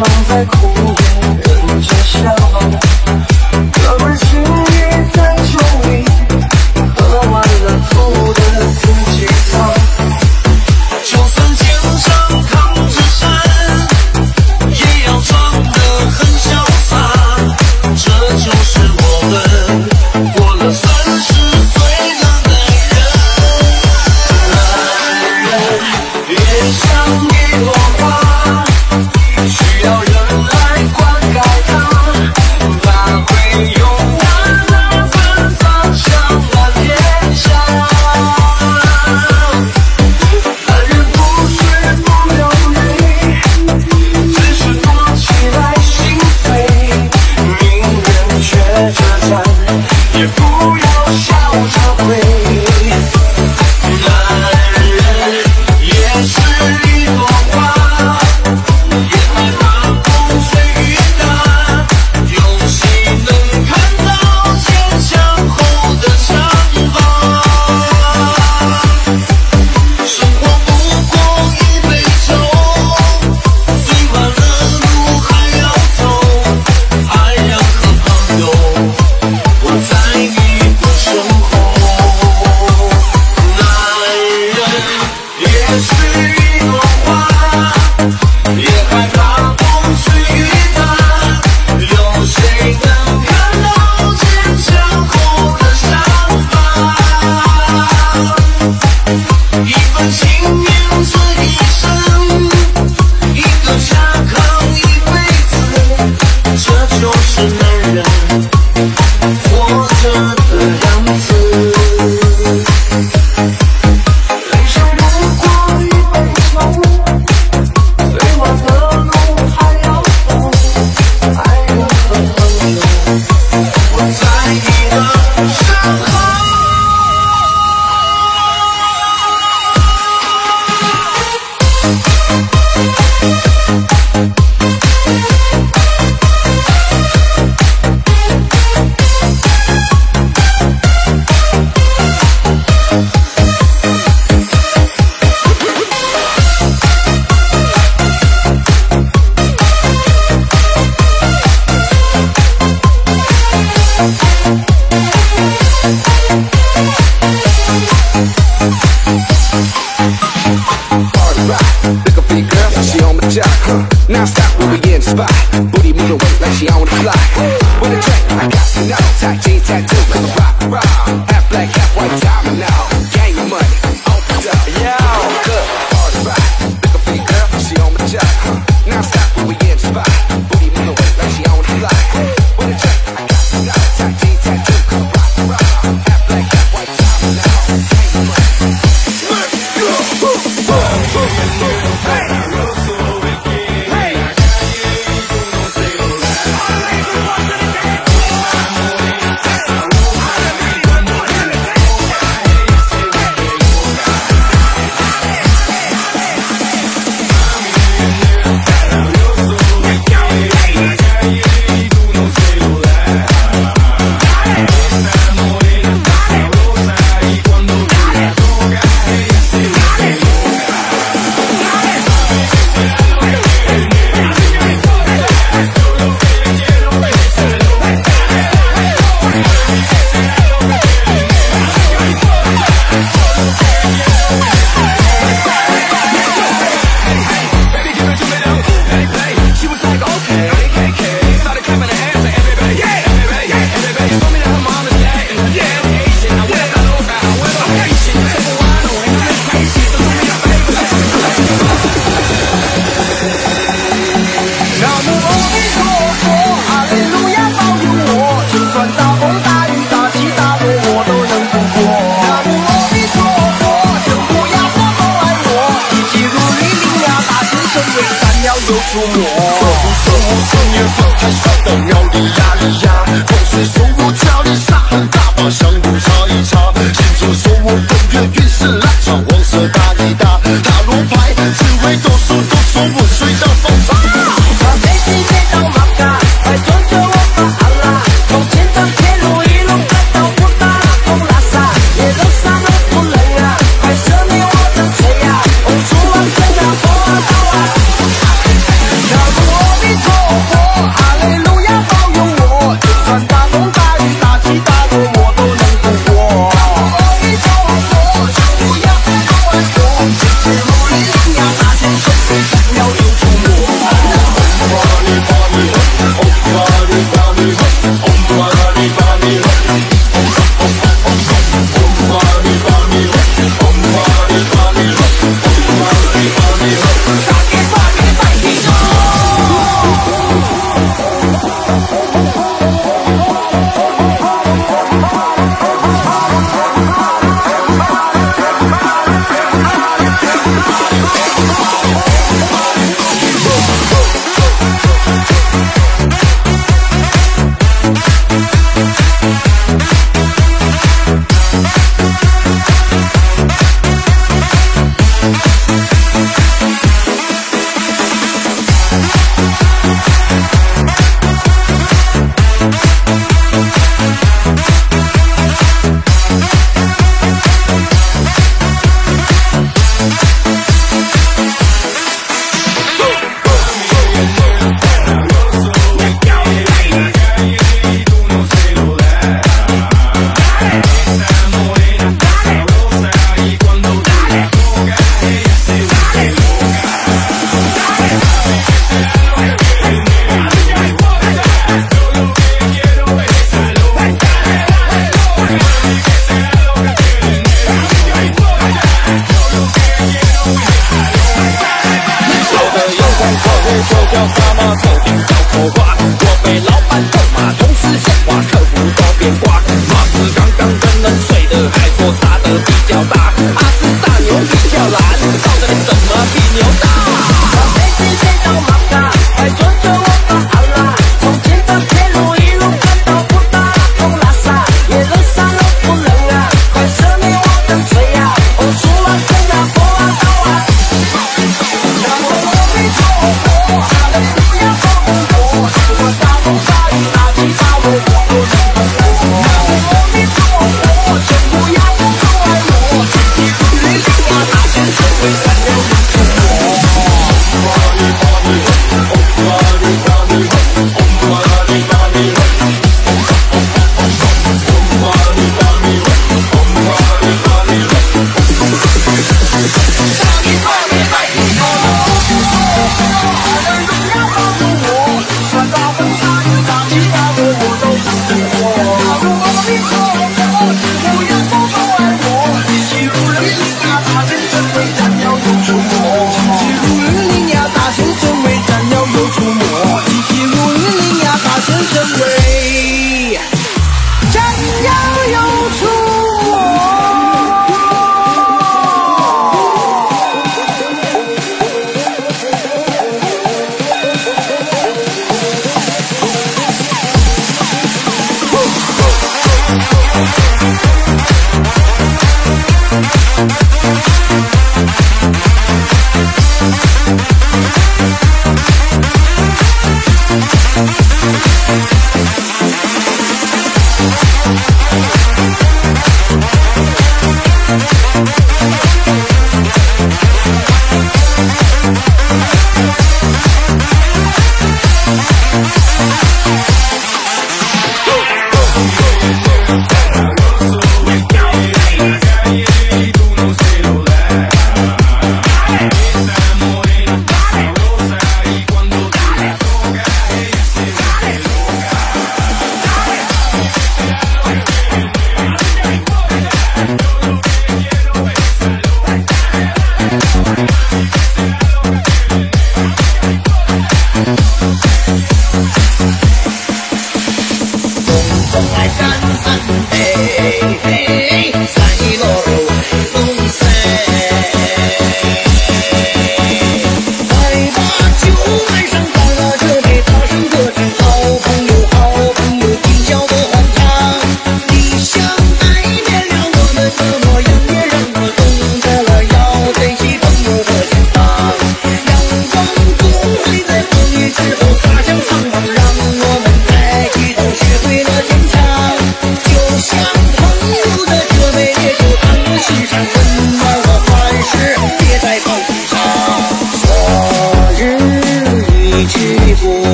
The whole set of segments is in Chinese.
变成再哭也忍着笑。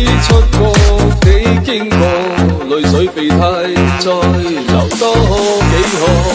已出过几经过，泪水被替，再流多几行。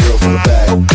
girl from the back.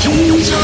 진정